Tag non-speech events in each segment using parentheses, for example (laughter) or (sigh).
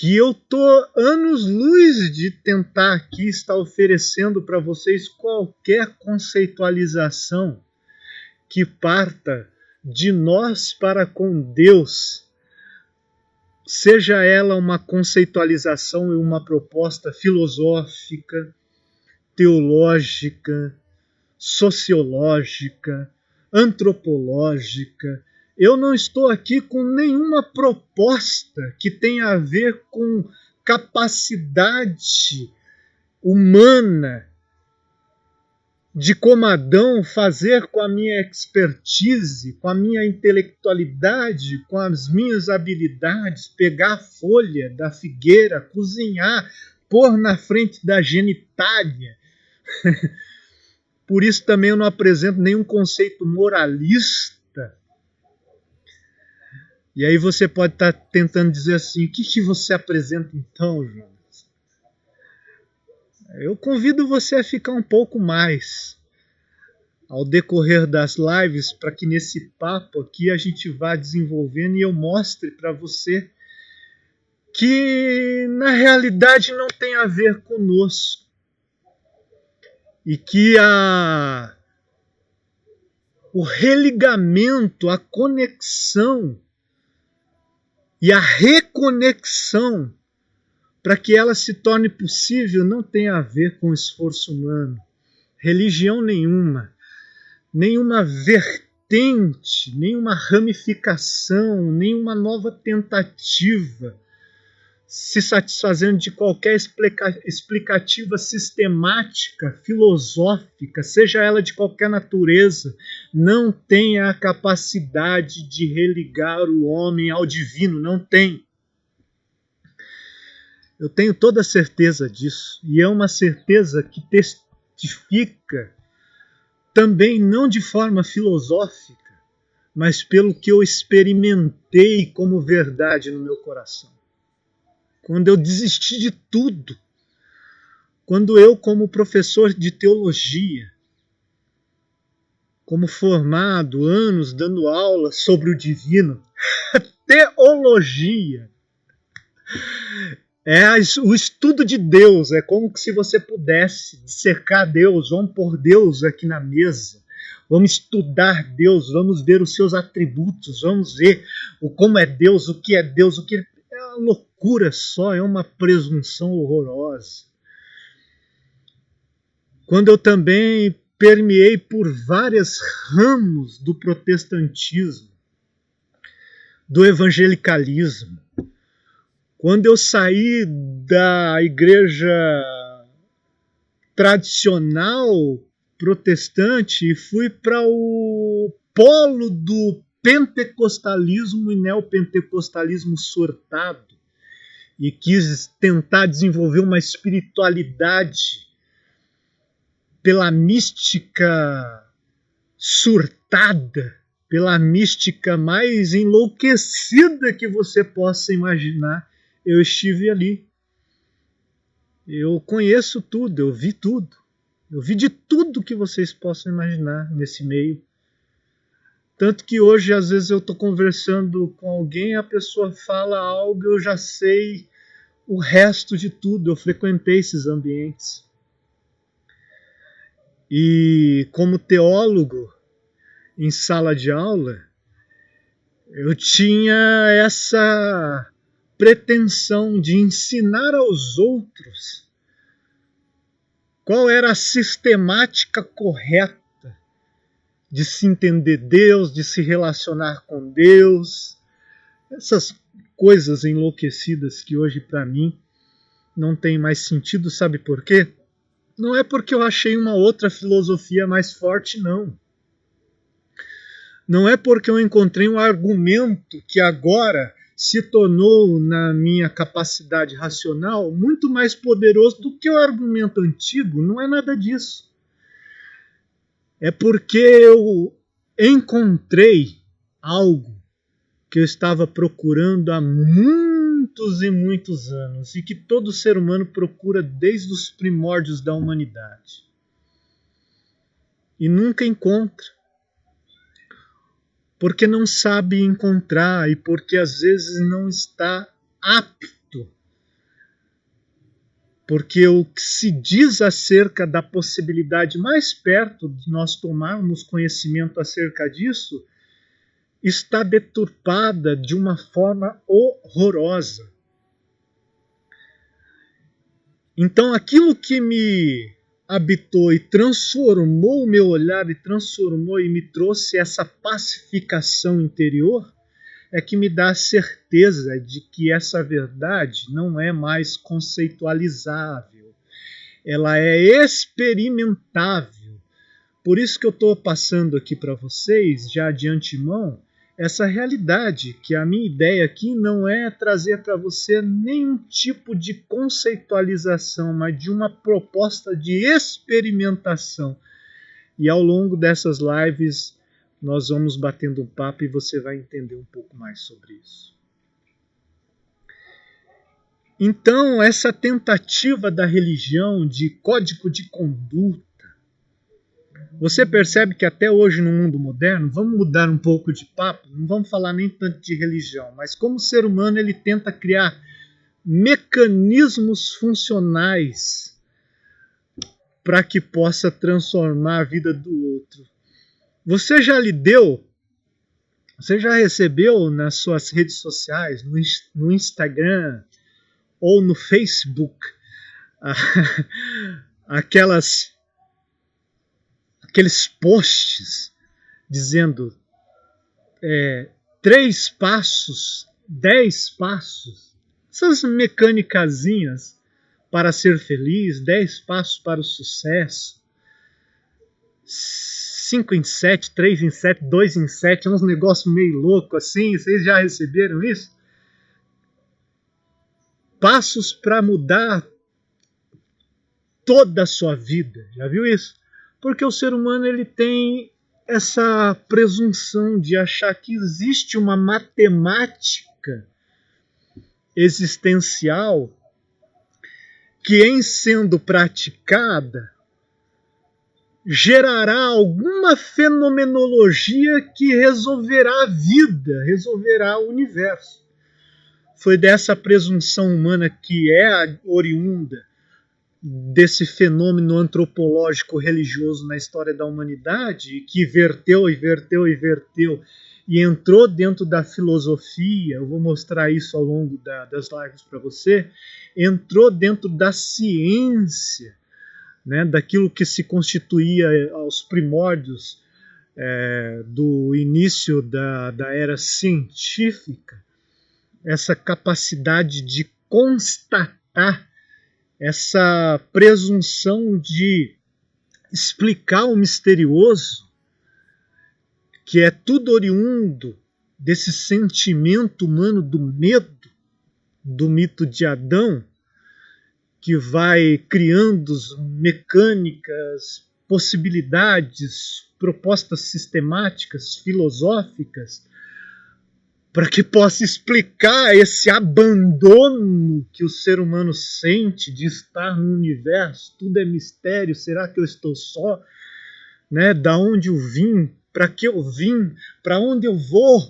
que eu tô anos luz de tentar aqui estar oferecendo para vocês qualquer conceitualização que parta de nós para com Deus, seja ela uma conceitualização e uma proposta filosófica, teológica, sociológica, antropológica, eu não estou aqui com nenhuma proposta que tenha a ver com capacidade humana de como Adão fazer com a minha expertise, com a minha intelectualidade, com as minhas habilidades, pegar a folha da figueira, cozinhar, pôr na frente da genitália. (laughs) Por isso também eu não apresento nenhum conceito moralista e aí você pode estar tá tentando dizer assim: o que, que você apresenta então, Jonas? Eu convido você a ficar um pouco mais ao decorrer das lives para que nesse papo aqui a gente vá desenvolvendo e eu mostre para você que na realidade não tem a ver conosco e que a o religamento, a conexão e a reconexão para que ela se torne possível não tem a ver com esforço humano, religião nenhuma, nenhuma vertente, nenhuma ramificação, nenhuma nova tentativa se satisfazendo de qualquer explicativa sistemática, filosófica, seja ela de qualquer natureza, não tem a capacidade de religar o homem ao divino, não tem. Eu tenho toda a certeza disso, e é uma certeza que testifica também não de forma filosófica, mas pelo que eu experimentei como verdade no meu coração quando eu desisti de tudo, quando eu, como professor de teologia, como formado, anos dando aula sobre o divino, (laughs) teologia, é o estudo de Deus, é como se você pudesse dissecar Deus, vamos pôr Deus aqui na mesa, vamos estudar Deus, vamos ver os seus atributos, vamos ver o como é Deus, o que é Deus, o que é loucura só, é uma presunção horrorosa. Quando eu também permeei por vários ramos do protestantismo, do evangelicalismo, quando eu saí da igreja tradicional protestante e fui para o polo do pentecostalismo e neopentecostalismo surtado e quis tentar desenvolver uma espiritualidade pela mística surtada, pela mística mais enlouquecida que você possa imaginar, eu estive ali. Eu conheço tudo, eu vi tudo. Eu vi de tudo que vocês possam imaginar nesse meio. Tanto que hoje, às vezes, eu estou conversando com alguém, a pessoa fala algo, eu já sei o resto de tudo. Eu frequentei esses ambientes. E como teólogo, em sala de aula, eu tinha essa pretensão de ensinar aos outros qual era a sistemática correta de se entender Deus, de se relacionar com Deus, essas coisas enlouquecidas que hoje para mim não tem mais sentido, sabe por quê? Não é porque eu achei uma outra filosofia mais forte, não. Não é porque eu encontrei um argumento que agora se tornou, na minha capacidade racional, muito mais poderoso do que o argumento antigo. Não é nada disso é porque eu encontrei algo que eu estava procurando há muitos e muitos anos e que todo ser humano procura desde os primórdios da humanidade. E nunca encontra. Porque não sabe encontrar e porque às vezes não está apto porque o que se diz acerca da possibilidade mais perto de nós tomarmos conhecimento acerca disso está deturpada de uma forma horrorosa. Então, aquilo que me habitou e transformou o meu olhar e transformou e me trouxe essa pacificação interior é que me dá certeza de que essa verdade não é mais conceitualizável, ela é experimentável. Por isso que eu estou passando aqui para vocês, já de antemão, essa realidade, que a minha ideia aqui não é trazer para você nenhum tipo de conceitualização, mas de uma proposta de experimentação. E ao longo dessas lives nós vamos batendo um papo e você vai entender um pouco mais sobre isso. Então, essa tentativa da religião de código de conduta, você percebe que até hoje no mundo moderno, vamos mudar um pouco de papo, não vamos falar nem tanto de religião, mas como o ser humano ele tenta criar mecanismos funcionais para que possa transformar a vida do outro. Você já lhe deu, você já recebeu nas suas redes sociais, no, no Instagram ou no Facebook, (laughs) aquelas aqueles posts dizendo é, três passos, dez passos, essas mecânicazinhas para ser feliz, dez passos para o sucesso 5 em 7, 3 em 7, 2 em 7, é uns negócios meio louco assim. Vocês já receberam isso? Passos para mudar toda a sua vida. Já viu isso? Porque o ser humano ele tem essa presunção de achar que existe uma matemática existencial que, em sendo praticada, gerará alguma fenomenologia que resolverá a vida, resolverá o universo. Foi dessa presunção humana que é oriunda desse fenômeno antropológico religioso na história da humanidade, que verteu e verteu e verteu e entrou dentro da filosofia, eu vou mostrar isso ao longo da, das lives para você, entrou dentro da ciência né, daquilo que se constituía aos primórdios é, do início da, da era científica, essa capacidade de constatar, essa presunção de explicar o misterioso, que é tudo oriundo desse sentimento humano do medo, do mito de Adão, que vai criando mecânicas, possibilidades, propostas sistemáticas, filosóficas, para que possa explicar esse abandono que o ser humano sente de estar no universo. Tudo é mistério. Será que eu estou só? Né? Da onde eu vim? Para que eu vim? Para onde eu vou?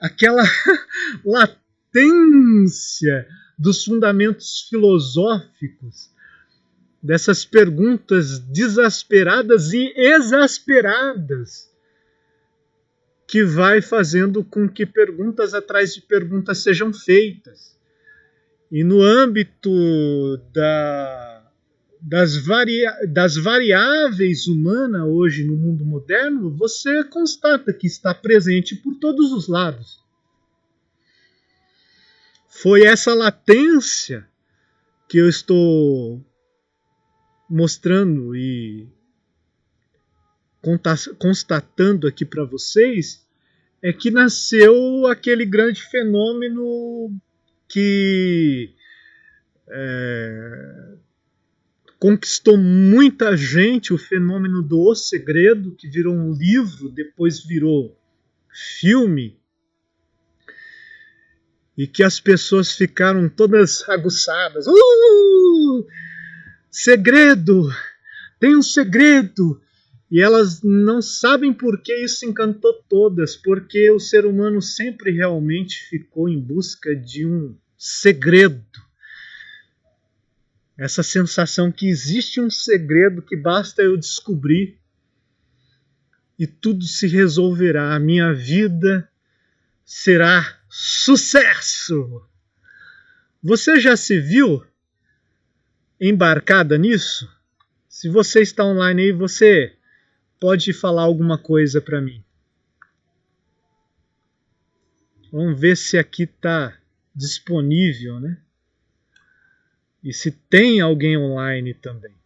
Aquela (laughs) latência dos fundamentos filosóficos, dessas perguntas desasperadas e exasperadas, que vai fazendo com que perguntas atrás de perguntas sejam feitas. E no âmbito da, das, varia, das variáveis humanas hoje no mundo moderno, você constata que está presente por todos os lados foi essa latência que eu estou mostrando e constatando aqui para vocês é que nasceu aquele grande fenômeno que é, conquistou muita gente, o fenômeno do O Segredo, que virou um livro, depois virou filme, e que as pessoas ficaram todas (laughs) aguçadas. Uh! Segredo! Tem um segredo! E elas não sabem por que isso encantou todas, porque o ser humano sempre realmente ficou em busca de um segredo. essa sensação que existe um segredo que basta eu descobrir e tudo se resolverá, a minha vida será sucesso. Você já se viu embarcada nisso? Se você está online aí, você pode falar alguma coisa para mim. Vamos ver se aqui está disponível, né? E se tem alguém online também.